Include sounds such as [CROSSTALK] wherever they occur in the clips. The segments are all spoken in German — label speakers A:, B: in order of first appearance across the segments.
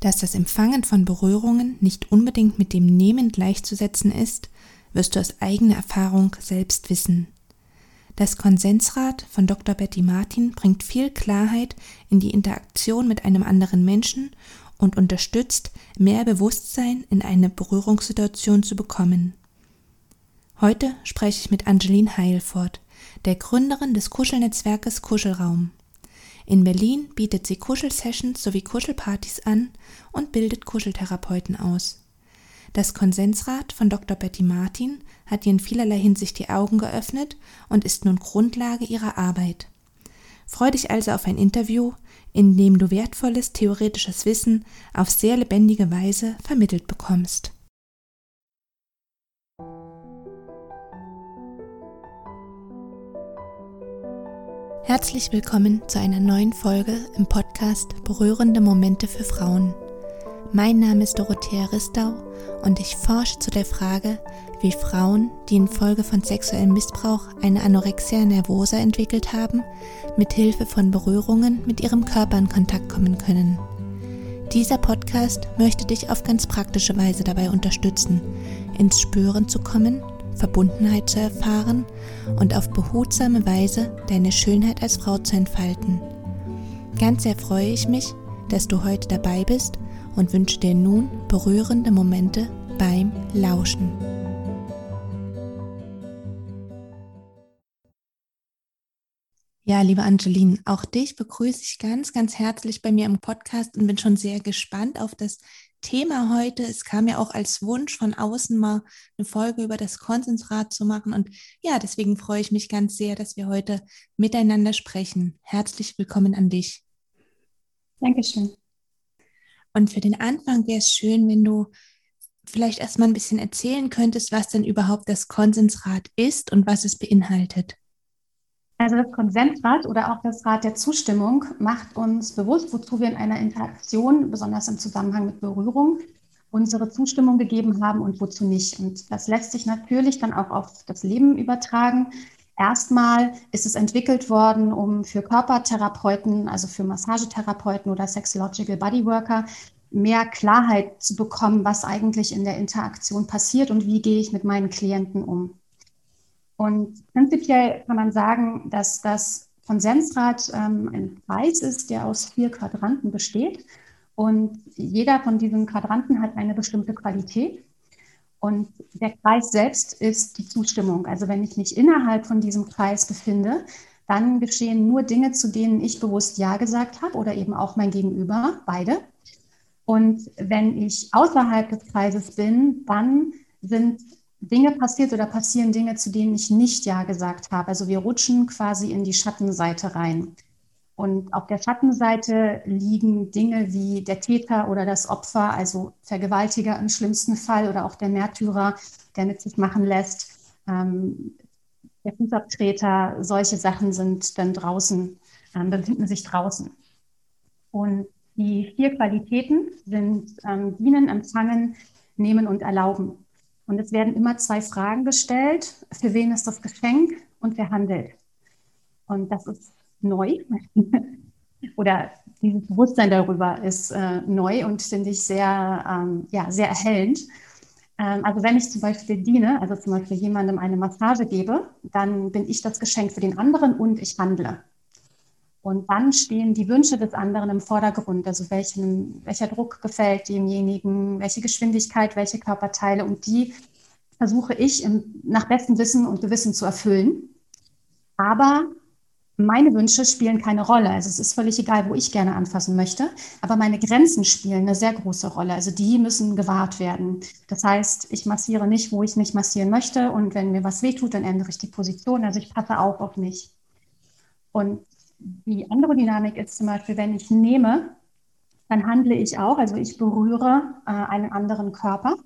A: Dass das Empfangen von Berührungen nicht unbedingt mit dem Nehmen gleichzusetzen ist, wirst du aus eigener Erfahrung selbst wissen. Das Konsensrad von Dr. Betty Martin bringt viel Klarheit in die Interaktion mit einem anderen Menschen und unterstützt, mehr Bewusstsein in eine Berührungssituation zu bekommen. Heute spreche ich mit Angeline Heilfort, der Gründerin des Kuschelnetzwerkes Kuschelraum. In Berlin bietet sie Kuschelsessions sowie Kuschelpartys an und bildet Kuscheltherapeuten aus. Das Konsensrat von Dr. Betty Martin hat ihr in vielerlei Hinsicht die Augen geöffnet und ist nun Grundlage ihrer Arbeit. Freu dich also auf ein Interview, in dem du wertvolles theoretisches Wissen auf sehr lebendige Weise vermittelt bekommst. Herzlich willkommen zu einer neuen Folge im Podcast Berührende Momente für Frauen. Mein Name ist Dorothea Ristau und ich forsche zu der Frage, wie Frauen, die infolge von sexuellem Missbrauch eine Anorexia nervosa entwickelt haben, mit Hilfe von Berührungen mit ihrem Körper in Kontakt kommen können. Dieser Podcast möchte dich auf ganz praktische Weise dabei unterstützen, ins Spüren zu kommen, Verbundenheit zu erfahren und auf behutsame Weise deine Schönheit als Frau zu entfalten. Ganz sehr freue ich mich, dass du heute dabei bist und wünsche dir nun berührende Momente beim Lauschen. Ja, liebe Angeline, auch dich begrüße ich ganz, ganz herzlich bei mir im Podcast und bin schon sehr gespannt auf das Thema heute. Es kam ja auch als Wunsch von außen mal eine Folge über das Konsensrad zu machen. Und ja, deswegen freue ich mich ganz sehr, dass wir heute miteinander sprechen. Herzlich willkommen an dich.
B: Dankeschön.
A: Und für den Anfang wäre es schön, wenn du vielleicht erstmal ein bisschen erzählen könntest, was denn überhaupt das Konsensrad ist und was es beinhaltet.
B: Also das Konsensrad oder auch das Rad der Zustimmung macht uns bewusst, wozu wir in einer Interaktion, besonders im Zusammenhang mit Berührung, unsere Zustimmung gegeben haben und wozu nicht. Und das lässt sich natürlich dann auch auf das Leben übertragen. Erstmal ist es entwickelt worden, um für Körpertherapeuten, also für Massagetherapeuten oder Sexological Bodyworker, mehr Klarheit zu bekommen, was eigentlich in der Interaktion passiert und wie gehe ich mit meinen Klienten um. Und prinzipiell kann man sagen, dass das Konsensrad ähm, ein Kreis ist, der aus vier Quadranten besteht. Und jeder von diesen Quadranten hat eine bestimmte Qualität. Und der Kreis selbst ist die Zustimmung. Also wenn ich mich innerhalb von diesem Kreis befinde, dann geschehen nur Dinge, zu denen ich bewusst Ja gesagt habe oder eben auch mein Gegenüber, beide. Und wenn ich außerhalb des Kreises bin, dann sind Dinge passiert oder passieren Dinge, zu denen ich nicht Ja gesagt habe. Also wir rutschen quasi in die Schattenseite rein. Und auf der Schattenseite liegen Dinge wie der Täter oder das Opfer, also Vergewaltiger im schlimmsten Fall oder auch der Märtyrer, der mit sich machen lässt, ähm, der Fußabtreter, solche Sachen sind dann draußen, ähm, befinden sich draußen. Und die vier Qualitäten sind ähm, dienen, empfangen, nehmen und erlauben. Und es werden immer zwei Fragen gestellt. Für wen ist das Geschenk und wer handelt? Und das ist neu [LAUGHS] oder dieses Bewusstsein darüber ist äh, neu und finde ich sehr, ähm, ja, sehr erhellend. Ähm, also wenn ich zum Beispiel diene, also zum Beispiel jemandem eine Massage gebe, dann bin ich das Geschenk für den anderen und ich handle. Und dann stehen die Wünsche des anderen im Vordergrund, also welchen, welcher Druck gefällt demjenigen, welche Geschwindigkeit, welche Körperteile und die versuche ich im, nach bestem Wissen und Gewissen zu erfüllen. Aber meine Wünsche spielen keine Rolle. Also es ist völlig egal, wo ich gerne anfassen möchte. Aber meine Grenzen spielen eine sehr große Rolle. Also die müssen gewahrt werden. Das heißt, ich massiere nicht, wo ich nicht massieren möchte. Und wenn mir was wehtut, dann ändere ich die Position. Also ich passe auf auf mich. Und die andere Dynamik ist zum Beispiel, wenn ich nehme, dann handle ich auch. Also ich berühre äh, einen anderen Körper.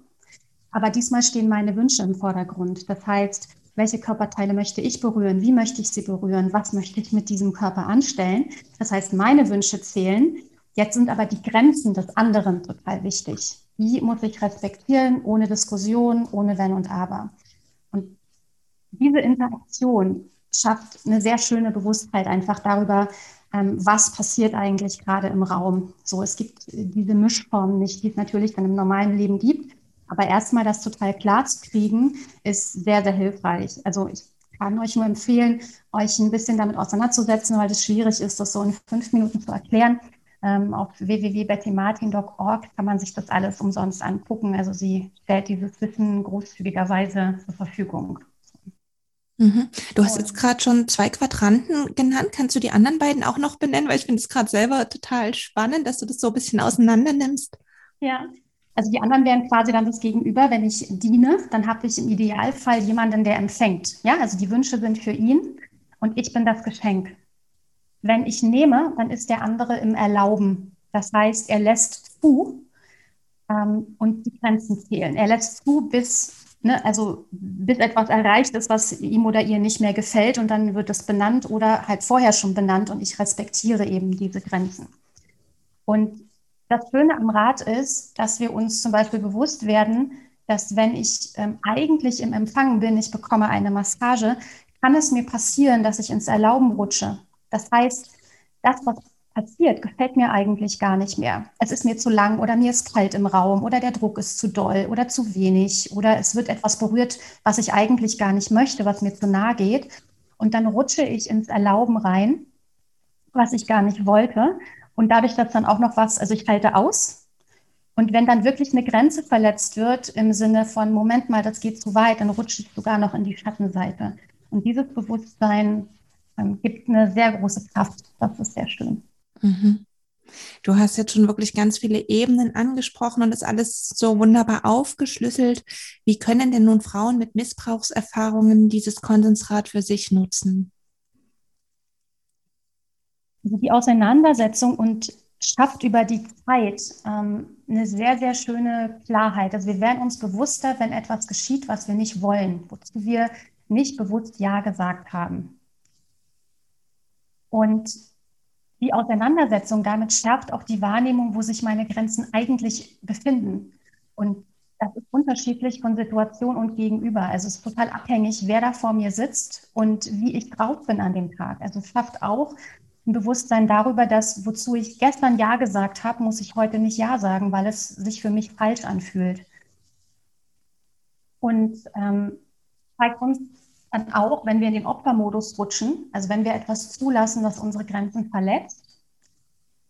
B: Aber diesmal stehen meine Wünsche im Vordergrund. Das heißt, welche Körperteile möchte ich berühren, wie möchte ich sie berühren, was möchte ich mit diesem Körper anstellen. Das heißt, meine Wünsche zählen. Jetzt sind aber die Grenzen des anderen total wichtig. Die muss ich respektieren, ohne Diskussion, ohne Wenn und Aber. Und diese Interaktion schafft eine sehr schöne Bewusstheit einfach darüber, ähm, was passiert eigentlich gerade im Raum. So, es gibt diese Mischform nicht, die es natürlich dann im normalen Leben gibt. Aber erstmal das total klar zu kriegen, ist sehr, sehr hilfreich. Also ich kann euch nur empfehlen, euch ein bisschen damit auseinanderzusetzen, weil es schwierig ist, das so in fünf Minuten zu erklären. Ähm, auf www.bettymartin.org kann man sich das alles umsonst angucken. Also sie stellt dieses Wissen großzügigerweise zur Verfügung.
A: Mhm. Du hast jetzt gerade schon zwei Quadranten genannt. Kannst du die anderen beiden auch noch benennen? Weil ich finde es gerade selber total spannend, dass du das so ein bisschen auseinander nimmst.
B: Ja, also die anderen wären quasi dann das Gegenüber. Wenn ich diene, dann habe ich im Idealfall jemanden, der empfängt. Ja, also die Wünsche sind für ihn und ich bin das Geschenk. Wenn ich nehme, dann ist der andere im Erlauben. Das heißt, er lässt zu ähm, und die Grenzen zählen. Er lässt zu, bis Ne, also bis etwas erreicht ist, was ihm oder ihr nicht mehr gefällt und dann wird es benannt oder halt vorher schon benannt und ich respektiere eben diese Grenzen. Und das Schöne am Rat ist, dass wir uns zum Beispiel bewusst werden, dass wenn ich ähm, eigentlich im Empfang bin, ich bekomme eine Massage, kann es mir passieren, dass ich ins Erlauben rutsche. Das heißt, das, was passiert, gefällt mir eigentlich gar nicht mehr. Es ist mir zu lang oder mir ist kalt im Raum oder der Druck ist zu doll oder zu wenig oder es wird etwas berührt, was ich eigentlich gar nicht möchte, was mir zu nahe geht. Und dann rutsche ich ins Erlauben rein, was ich gar nicht wollte. Und dadurch, dass dann auch noch was, also ich halte aus. Und wenn dann wirklich eine Grenze verletzt wird im Sinne von, Moment mal, das geht zu weit, dann rutsche ich sogar noch in die Schattenseite. Und dieses Bewusstsein ähm, gibt eine sehr große Kraft. Das ist sehr schön.
A: Mhm. Du hast jetzt schon wirklich ganz viele Ebenen angesprochen und das alles so wunderbar aufgeschlüsselt. Wie können denn nun Frauen mit Missbrauchserfahrungen dieses Konsensrad für sich nutzen?
B: Also die Auseinandersetzung und schafft über die Zeit ähm, eine sehr, sehr schöne Klarheit. Also wir werden uns bewusster, wenn etwas geschieht, was wir nicht wollen, wozu wir nicht bewusst Ja gesagt haben. Und die Auseinandersetzung damit schärft auch die Wahrnehmung, wo sich meine Grenzen eigentlich befinden. Und das ist unterschiedlich von Situation und Gegenüber. Also es ist total abhängig, wer da vor mir sitzt und wie ich drauf bin an dem Tag. Also es schafft auch ein Bewusstsein darüber, dass wozu ich gestern Ja gesagt habe, muss ich heute nicht Ja sagen, weil es sich für mich falsch anfühlt. Und ähm, zeigt uns dann auch, wenn wir in den Opfermodus rutschen, also wenn wir etwas zulassen, was unsere Grenzen verletzt,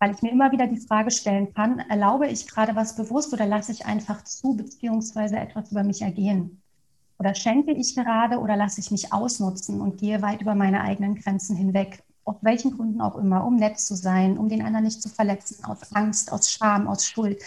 B: weil ich mir immer wieder die Frage stellen kann, erlaube ich gerade was bewusst oder lasse ich einfach zu, beziehungsweise etwas über mich ergehen? Oder schenke ich gerade oder lasse ich mich ausnutzen und gehe weit über meine eigenen Grenzen hinweg? Aus welchen Gründen auch immer, um nett zu sein, um den anderen nicht zu verletzen, aus Angst, aus Scham, aus Schuld.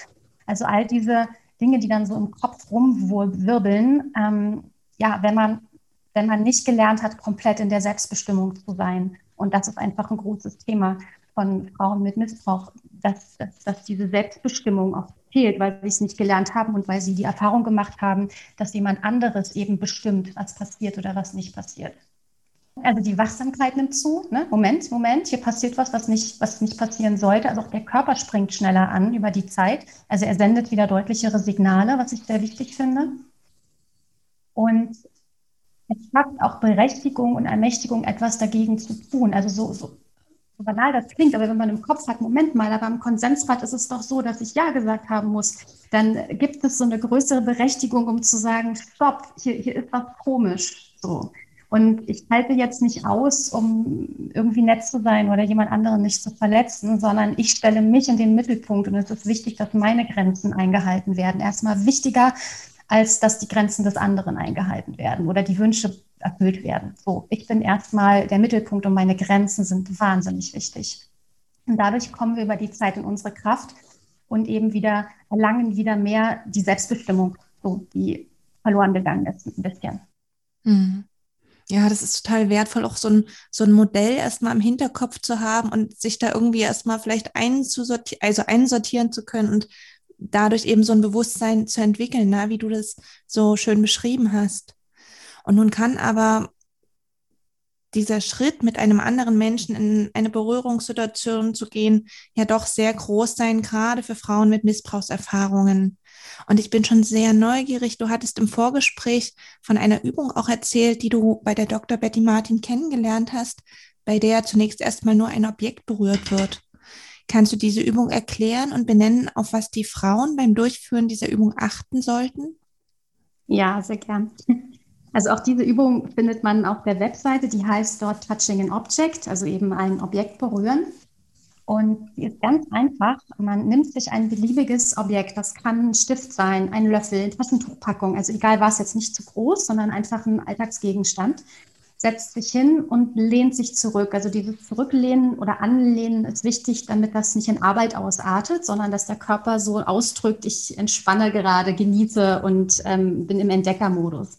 B: Also all diese Dinge, die dann so im Kopf rumwirbeln, ähm, ja, wenn man wenn man nicht gelernt hat, komplett in der Selbstbestimmung zu sein. Und das ist einfach ein großes Thema von Frauen mit Missbrauch, dass, dass, dass diese Selbstbestimmung auch fehlt, weil sie es nicht gelernt haben und weil sie die Erfahrung gemacht haben, dass jemand anderes eben bestimmt, was passiert oder was nicht passiert. Also die Wachsamkeit nimmt zu. Ne? Moment, Moment, hier passiert was, was nicht, was nicht passieren sollte. Also auch der Körper springt schneller an über die Zeit. Also er sendet wieder deutlichere Signale, was ich sehr wichtig finde. Und es schafft auch Berechtigung und Ermächtigung, etwas dagegen zu tun. Also so, so, so banal das klingt, aber wenn man im Kopf hat, Moment mal, aber im Konsensrat ist es doch so, dass ich Ja gesagt haben muss, dann gibt es so eine größere Berechtigung, um zu sagen, stopp, hier, hier ist was komisch. So. Und ich halte jetzt nicht aus, um irgendwie nett zu sein oder jemand anderen nicht zu verletzen, sondern ich stelle mich in den Mittelpunkt und es ist wichtig, dass meine Grenzen eingehalten werden. Erstmal wichtiger als dass die Grenzen des anderen eingehalten werden oder die Wünsche erfüllt werden. So, ich bin erstmal der Mittelpunkt und meine Grenzen sind wahnsinnig wichtig. Und dadurch kommen wir über die Zeit in unsere Kraft und eben wieder erlangen wieder mehr die Selbstbestimmung, so die verloren gegangen ist ein bisschen.
A: Mhm. Ja, das ist total wertvoll, auch so ein, so ein Modell erstmal im Hinterkopf zu haben und sich da irgendwie erstmal vielleicht einzusortieren, also einsortieren zu können und dadurch eben so ein Bewusstsein zu entwickeln, ne? wie du das so schön beschrieben hast. Und nun kann aber dieser Schritt, mit einem anderen Menschen in eine Berührungssituation zu gehen, ja doch sehr groß sein, gerade für Frauen mit Missbrauchserfahrungen. Und ich bin schon sehr neugierig. Du hattest im Vorgespräch von einer Übung auch erzählt, die du bei der Dr. Betty Martin kennengelernt hast. bei der zunächst erstmal nur ein Objekt berührt wird. Kannst du diese Übung erklären und benennen, auf was die Frauen beim Durchführen dieser Übung achten sollten?
B: Ja, sehr gern. Also auch diese Übung findet man auf der Webseite, die heißt dort Touching an Object, also eben ein Objekt berühren. Und die ist ganz einfach. Man nimmt sich ein beliebiges Objekt. Das kann ein Stift sein, ein Löffel, eine Taschentuchpackung. Also egal was, jetzt nicht zu groß, sondern einfach ein Alltagsgegenstand. Setzt sich hin und lehnt sich zurück. Also dieses Zurücklehnen oder Anlehnen ist wichtig, damit das nicht in Arbeit ausartet, sondern dass der Körper so ausdrückt, ich entspanne gerade, genieße und ähm, bin im Entdeckermodus.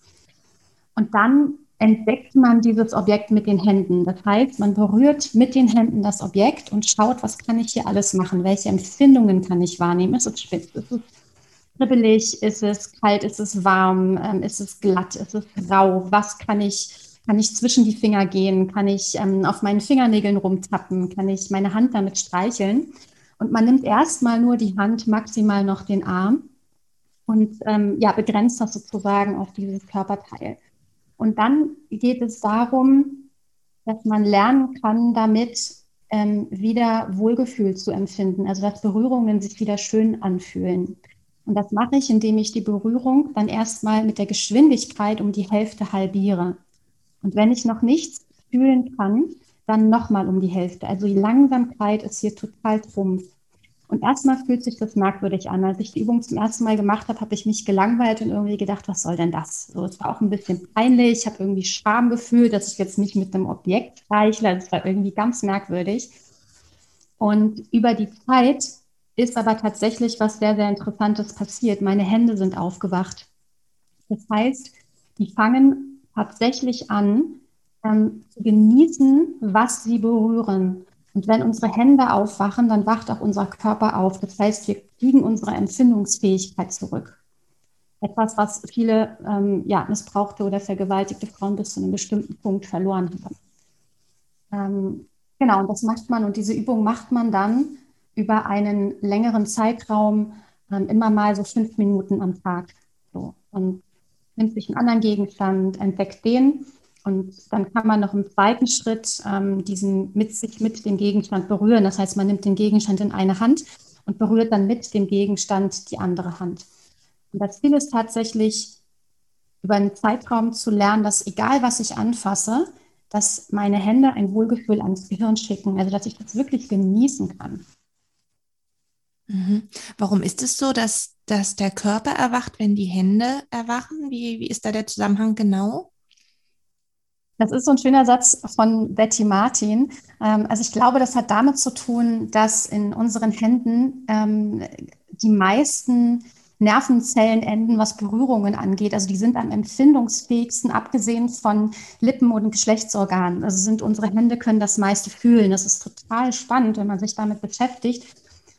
B: Und dann entdeckt man dieses Objekt mit den Händen. Das heißt, man berührt mit den Händen das Objekt und schaut, was kann ich hier alles machen? Welche Empfindungen kann ich wahrnehmen? Ist es spitz? Ist es kribbelig? Ist es kalt? Ist es warm? Ähm, ist es glatt? Ist es rau? Was kann ich, kann ich zwischen die Finger gehen? Kann ich ähm, auf meinen Fingernägeln rumtappen? Kann ich meine Hand damit streicheln? Und man nimmt erstmal nur die Hand, maximal noch den Arm und ähm, ja, begrenzt das sozusagen auf dieses Körperteil. Und dann geht es darum, dass man lernen kann, damit ähm, wieder Wohlgefühl zu empfinden, also dass Berührungen sich wieder schön anfühlen. Und das mache ich, indem ich die Berührung dann erstmal mit der Geschwindigkeit um die Hälfte halbiere. Und wenn ich noch nichts fühlen kann, dann nochmal um die Hälfte. Also die Langsamkeit ist hier total trumpf. Und erstmal fühlt sich das merkwürdig an. Als ich die Übung zum ersten Mal gemacht habe, habe ich mich gelangweilt und irgendwie gedacht, was soll denn das? So, es war auch ein bisschen peinlich. Ich habe irgendwie Scham gefühlt, dass ich jetzt nicht mit einem Objekt reichle. Das war irgendwie ganz merkwürdig. Und über die Zeit ist aber tatsächlich was sehr, sehr Interessantes passiert. Meine Hände sind aufgewacht. Das heißt, die fangen tatsächlich an, ähm, zu genießen, was sie berühren. Und wenn unsere Hände aufwachen, dann wacht auch unser Körper auf. Das heißt, wir kriegen unsere Empfindungsfähigkeit zurück. Etwas, was viele ähm, ja, missbrauchte oder vergewaltigte Frauen bis zu einem bestimmten Punkt verloren haben. Ähm, genau, und das macht man und diese Übung macht man dann über einen längeren Zeitraum, ähm, immer mal so fünf Minuten am Tag. So. Und nimmt sich einen anderen Gegenstand, entdeckt den und dann kann man noch im zweiten Schritt ähm, diesen mit sich mit dem Gegenstand berühren. Das heißt, man nimmt den Gegenstand in eine Hand und berührt dann mit dem Gegenstand die andere Hand. Und das Ziel ist tatsächlich, über einen Zeitraum zu lernen, dass egal was ich anfasse, dass meine Hände ein Wohlgefühl ans Gehirn schicken, also dass ich das wirklich genießen kann.
A: Mhm. Warum ist es so, dass, dass der Körper erwacht, wenn die Hände erwachen? Wie, wie ist da der Zusammenhang genau?
B: Das ist so ein schöner Satz von Betty Martin. Ähm, also ich glaube, das hat damit zu tun, dass in unseren Händen ähm, die meisten Nervenzellen enden, was Berührungen angeht. Also die sind am empfindungsfähigsten, abgesehen von Lippen und Geschlechtsorganen. Also sind unsere Hände können das meiste fühlen. Das ist total spannend, wenn man sich damit beschäftigt.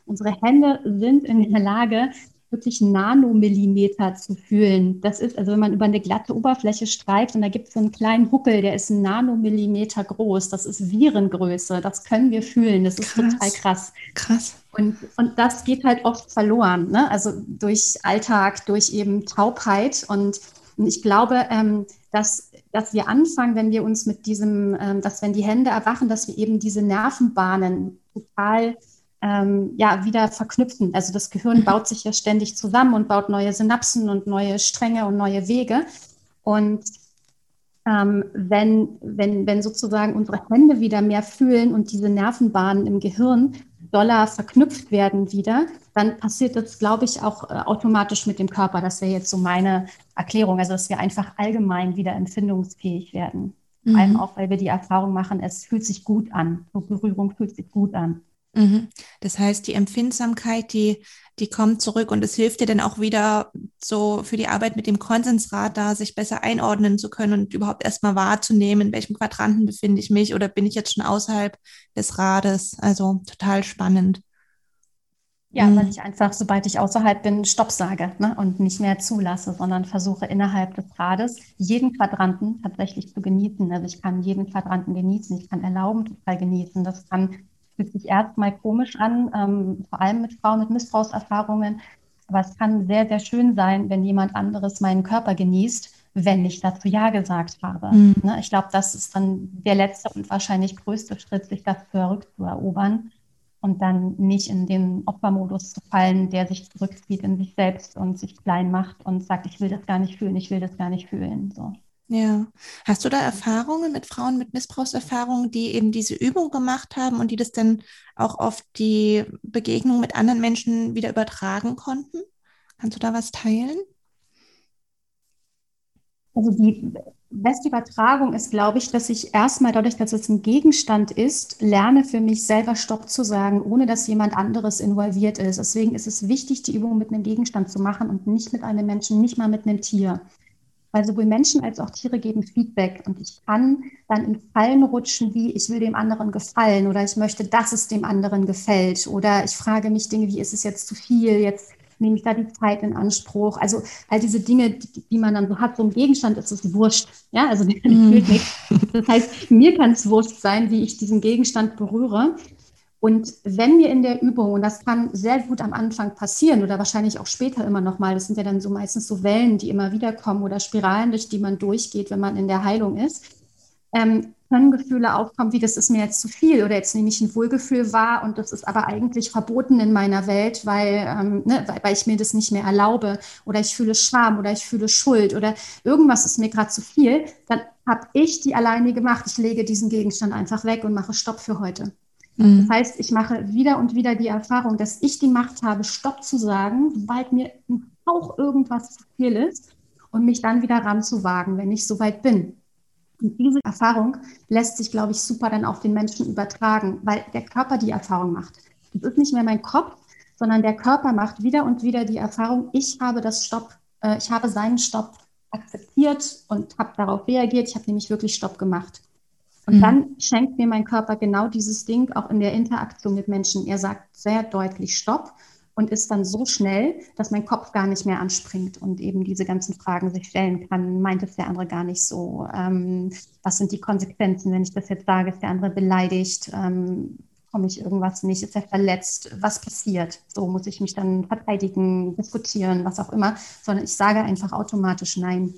B: Unsere Hände sind in der Lage, wirklich Nanomillimeter zu fühlen. Das ist, also wenn man über eine glatte Oberfläche streift und da gibt es so einen kleinen Huckel, der ist ein Nanomillimeter groß. Das ist Virengröße. Das können wir fühlen. Das ist krass. total krass.
A: Krass.
B: Und, und das geht halt oft verloren. Ne? Also durch Alltag, durch eben Taubheit. Und, und ich glaube, ähm, dass, dass wir anfangen, wenn wir uns mit diesem, ähm, dass wenn die Hände erwachen, dass wir eben diese Nervenbahnen total ähm, ja, wieder verknüpfen. Also das Gehirn baut sich ja ständig zusammen und baut neue Synapsen und neue Stränge und neue Wege. Und ähm, wenn, wenn, wenn sozusagen unsere Hände wieder mehr fühlen und diese Nervenbahnen im Gehirn doller verknüpft werden wieder, dann passiert das, glaube ich, auch äh, automatisch mit dem Körper. Das wäre jetzt so meine Erklärung. Also, dass wir einfach allgemein wieder empfindungsfähig werden. Mhm. Vor allem auch, weil wir die Erfahrung machen, es fühlt sich gut an. So Berührung fühlt sich gut an.
A: Mhm. Das heißt, die Empfindsamkeit, die, die kommt zurück und es hilft dir dann auch wieder so für die Arbeit mit dem Konsensrad da, sich besser einordnen zu können und überhaupt erstmal wahrzunehmen, in welchem Quadranten befinde ich mich oder bin ich jetzt schon außerhalb des Rades. Also total spannend.
B: Ja, mhm. weil ich einfach, sobald ich außerhalb bin, Stopp sage ne, und nicht mehr zulasse, sondern versuche innerhalb des Rades jeden Quadranten tatsächlich zu genießen. Also ich kann jeden Quadranten genießen, ich kann erlauben, total genießen. Das kann fühlt sich erstmal komisch an, ähm, vor allem mit Frauen mit Missbrauchserfahrungen. Aber es kann sehr, sehr schön sein, wenn jemand anderes meinen Körper genießt, wenn ich dazu Ja gesagt habe. Mhm. Ne? Ich glaube, das ist dann der letzte und wahrscheinlich größte Schritt, sich das zurückzuerobern und dann nicht in den Opfermodus zu fallen, der sich zurückzieht in sich selbst und sich klein macht und sagt, ich will das gar nicht fühlen, ich will das gar nicht fühlen. So.
A: Ja. Hast du da Erfahrungen mit Frauen mit Missbrauchserfahrungen, die eben diese Übung gemacht haben und die das dann auch auf die Begegnung mit anderen Menschen wieder übertragen konnten? Kannst du da was teilen?
B: Also die beste Übertragung ist, glaube ich, dass ich erstmal dadurch, dass es ein Gegenstand ist, lerne für mich selber Stopp zu sagen, ohne dass jemand anderes involviert ist. Deswegen ist es wichtig, die Übung mit einem Gegenstand zu machen und nicht mit einem Menschen, nicht mal mit einem Tier. Weil sowohl Menschen als auch Tiere geben Feedback und ich kann dann in Fallen rutschen, wie ich will dem anderen gefallen oder ich möchte, dass es dem anderen gefällt oder ich frage mich Dinge, wie ist es jetzt zu viel, jetzt nehme ich da die Zeit in Anspruch. Also all diese Dinge, die, die man dann so hat, so ein Gegenstand ist es wurscht. Ja, also [LAUGHS] mm. Das heißt, mir kann es wurscht sein, wie ich diesen Gegenstand berühre. Und wenn wir in der Übung, und das kann sehr gut am Anfang passieren oder wahrscheinlich auch später immer nochmal, das sind ja dann so meistens so Wellen, die immer wieder kommen oder Spiralen, durch die man durchgeht, wenn man in der Heilung ist, ähm, können Gefühle aufkommen, wie das ist mir jetzt zu viel oder jetzt nehme ich ein Wohlgefühl wahr und das ist aber eigentlich verboten in meiner Welt, weil, ähm, ne, weil, weil, ich mir das nicht mehr erlaube oder ich fühle Scham oder ich fühle Schuld oder irgendwas ist mir gerade zu viel, dann habe ich die alleine gemacht. Ich lege diesen Gegenstand einfach weg und mache Stopp für heute. Mhm. Das heißt, ich mache wieder und wieder die Erfahrung, dass ich die Macht habe, Stopp zu sagen, sobald mir auch irgendwas zu viel ist und mich dann wieder ranzuwagen, wenn ich soweit bin. Und diese Erfahrung lässt sich, glaube ich, super dann auf den Menschen übertragen, weil der Körper die Erfahrung macht. Es ist nicht mehr mein Kopf, sondern der Körper macht wieder und wieder die Erfahrung, ich habe das Stopp, äh, ich habe seinen Stopp akzeptiert und habe darauf reagiert. Ich habe nämlich wirklich Stopp gemacht. Und mhm. dann schenkt mir mein Körper genau dieses Ding auch in der Interaktion mit Menschen. Er sagt sehr deutlich Stopp und ist dann so schnell, dass mein Kopf gar nicht mehr anspringt und eben diese ganzen Fragen sich stellen kann. Meint es der andere gar nicht so? Ähm, was sind die Konsequenzen, wenn ich das jetzt sage? Ist der andere beleidigt? Ähm, komme ich irgendwas nicht? Ist er verletzt? Was passiert? So muss ich mich dann verteidigen, diskutieren, was auch immer, sondern ich sage einfach automatisch Nein.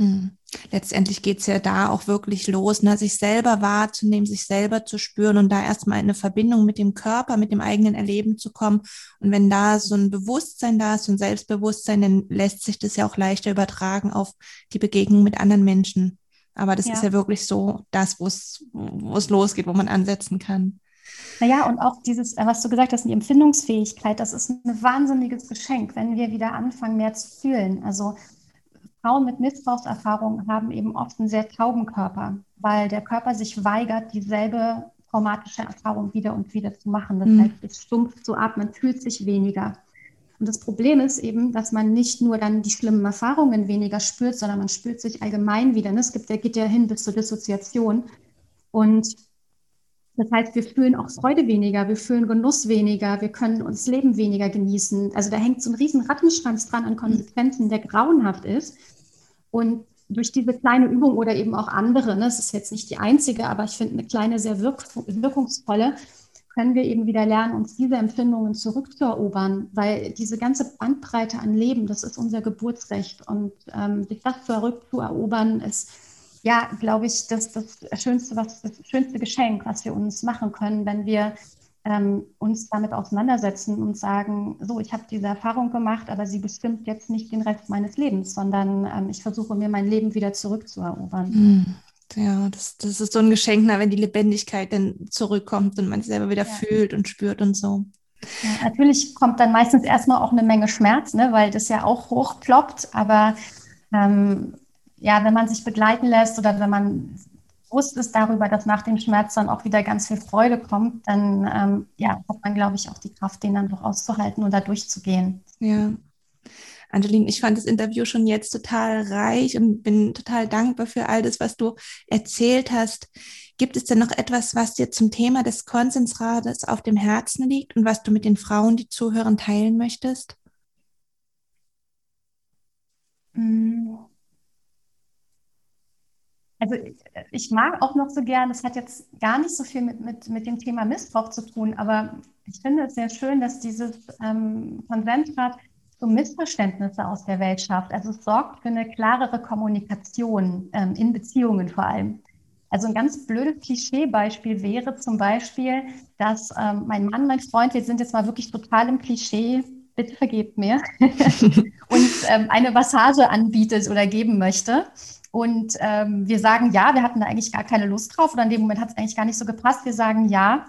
A: Mhm. Letztendlich geht es ja da auch wirklich los, ne? sich selber wahrzunehmen, sich selber zu spüren und da erstmal in eine Verbindung mit dem Körper, mit dem eigenen Erleben zu kommen. Und wenn da so ein Bewusstsein da ist, so ein Selbstbewusstsein, dann lässt sich das ja auch leichter übertragen auf die Begegnung mit anderen Menschen. Aber das ja. ist ja wirklich so das, wo es losgeht, wo man ansetzen kann.
B: Naja, und auch dieses, äh, was du gesagt hast, die Empfindungsfähigkeit, das ist ein wahnsinniges Geschenk, wenn wir wieder anfangen, mehr zu fühlen. Also Frauen mit Missbrauchserfahrung haben eben oft einen sehr tauben Körper, weil der Körper sich weigert, dieselbe traumatische Erfahrung wieder und wieder zu machen. Das mhm. heißt, es stumpft so ab, man fühlt sich weniger. Und das Problem ist eben, dass man nicht nur dann die schlimmen Erfahrungen weniger spürt, sondern man spürt sich allgemein wieder. Es gibt, geht ja hin bis zur Dissoziation. Und das heißt, wir fühlen auch Freude weniger, wir fühlen Genuss weniger, wir können uns Leben weniger genießen. Also da hängt so ein riesen Rattenschwanz dran an Konsequenzen, der grauenhaft ist. Und durch diese kleine Übung oder eben auch andere, ne, es ist jetzt nicht die einzige, aber ich finde eine kleine, sehr wirk wirkungsvolle, können wir eben wieder lernen, uns diese Empfindungen zurückzuerobern, weil diese ganze Bandbreite an Leben, das ist unser Geburtsrecht und ähm, sich das zurückzuerobern, ist ja, glaube ich, das, das schönste, was, das schönste Geschenk, was wir uns machen können, wenn wir ähm, uns damit auseinandersetzen und sagen, so, ich habe diese Erfahrung gemacht, aber sie bestimmt jetzt nicht den Rest meines Lebens, sondern ähm, ich versuche mir mein Leben wieder zurückzuerobern.
A: Mhm. Ja, das, das ist so ein Geschenk, na, wenn die Lebendigkeit dann zurückkommt und man selber wieder ja. fühlt und spürt und so.
B: Ja, natürlich kommt dann meistens erstmal auch eine Menge Schmerz, ne, weil das ja auch hochploppt, aber ähm, ja, wenn man sich begleiten lässt oder wenn man bewusst ist darüber, dass nach dem Schmerz dann auch wieder ganz viel Freude kommt, dann ähm, ja, hat man, glaube ich, auch die Kraft, den dann doch auszuhalten und da durchzugehen.
A: Ja. Angeline, ich fand das Interview schon jetzt total reich und bin total dankbar für all das, was du erzählt hast. Gibt es denn noch etwas, was dir zum Thema des Konsensrates auf dem Herzen liegt und was du mit den Frauen, die zuhören, teilen möchtest?
B: Mm. Also ich mag auch noch so gern, das hat jetzt gar nicht so viel mit, mit, mit dem Thema Missbrauch zu tun, aber ich finde es sehr schön, dass dieses ähm, Konsensrad so Missverständnisse aus der Welt schafft. Also es sorgt für eine klarere Kommunikation ähm, in Beziehungen vor allem. Also ein ganz blödes Klischeebeispiel wäre zum Beispiel, dass ähm, mein Mann, mein Freund, wir sind jetzt mal wirklich total im Klischee, bitte vergebt mir, [LAUGHS] und ähm, eine Massage anbietet oder geben möchte. Und ähm, wir sagen ja, wir hatten da eigentlich gar keine Lust drauf oder in dem Moment hat es eigentlich gar nicht so gepasst. Wir sagen ja.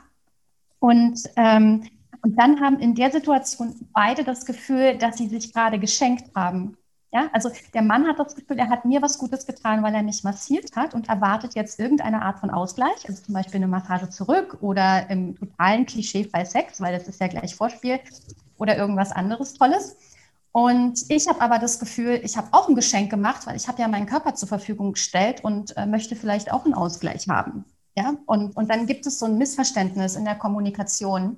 B: Und, ähm, und dann haben in der Situation beide das Gefühl, dass sie sich gerade geschenkt haben. Ja, also der Mann hat das Gefühl, er hat mir was Gutes getan, weil er mich massiert hat und erwartet jetzt irgendeine Art von Ausgleich, also zum Beispiel eine Massage zurück oder im totalen Klischeefall Sex, weil das ist ja gleich Vorspiel oder irgendwas anderes Tolles. Und ich habe aber das Gefühl, ich habe auch ein Geschenk gemacht, weil ich habe ja meinen Körper zur Verfügung gestellt und äh, möchte vielleicht auch einen Ausgleich haben. Ja, und, und dann gibt es so ein Missverständnis in der Kommunikation.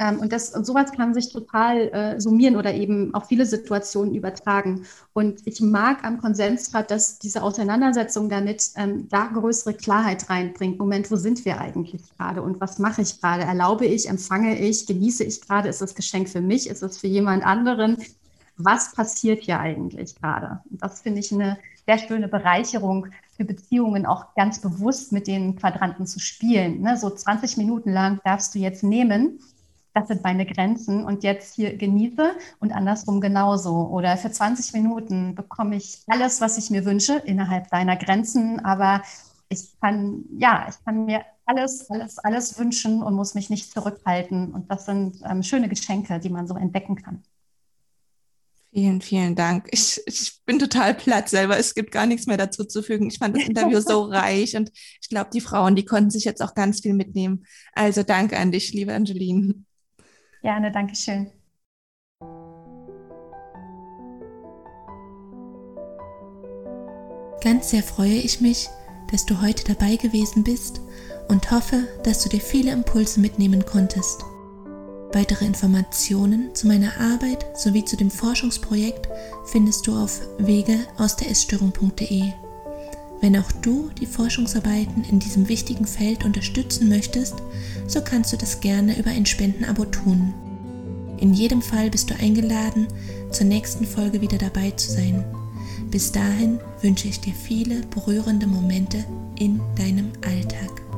B: Ähm, und, das, und sowas kann sich total äh, summieren oder eben auf viele Situationen übertragen. Und ich mag am Konsensrat, dass diese Auseinandersetzung damit ähm, da größere Klarheit reinbringt. Moment, wo sind wir eigentlich gerade und was mache ich gerade? Erlaube ich, empfange ich, genieße ich gerade? Ist das Geschenk für mich? Ist es für jemand anderen? Was passiert hier eigentlich gerade? Und das finde ich eine sehr schöne Bereicherung für Beziehungen, auch ganz bewusst mit den Quadranten zu spielen. Ne? So 20 Minuten lang darfst du jetzt nehmen das sind meine Grenzen und jetzt hier genieße und andersrum genauso. Oder für 20 Minuten bekomme ich alles, was ich mir wünsche, innerhalb deiner Grenzen, aber ich kann, ja, ich kann mir alles, alles, alles wünschen und muss mich nicht zurückhalten. Und das sind ähm, schöne Geschenke, die man so entdecken kann.
A: Vielen, vielen Dank. Ich, ich bin total platt selber. Es gibt gar nichts mehr dazu zu fügen. Ich fand das Interview so [LAUGHS] reich und ich glaube, die Frauen, die konnten sich jetzt auch ganz viel mitnehmen. Also danke an dich, liebe Angeline.
B: Gerne, danke schön.
A: Ganz sehr freue ich mich, dass du heute dabei gewesen bist und hoffe, dass du dir viele Impulse mitnehmen konntest. Weitere Informationen zu meiner Arbeit sowie zu dem Forschungsprojekt findest du auf wege aus der Essstörung.de. Wenn auch du die Forschungsarbeiten in diesem wichtigen Feld unterstützen möchtest, so kannst du das gerne über ein Spendenabo tun. In jedem Fall bist du eingeladen, zur nächsten Folge wieder dabei zu sein. Bis dahin wünsche ich dir viele berührende Momente in deinem Alltag.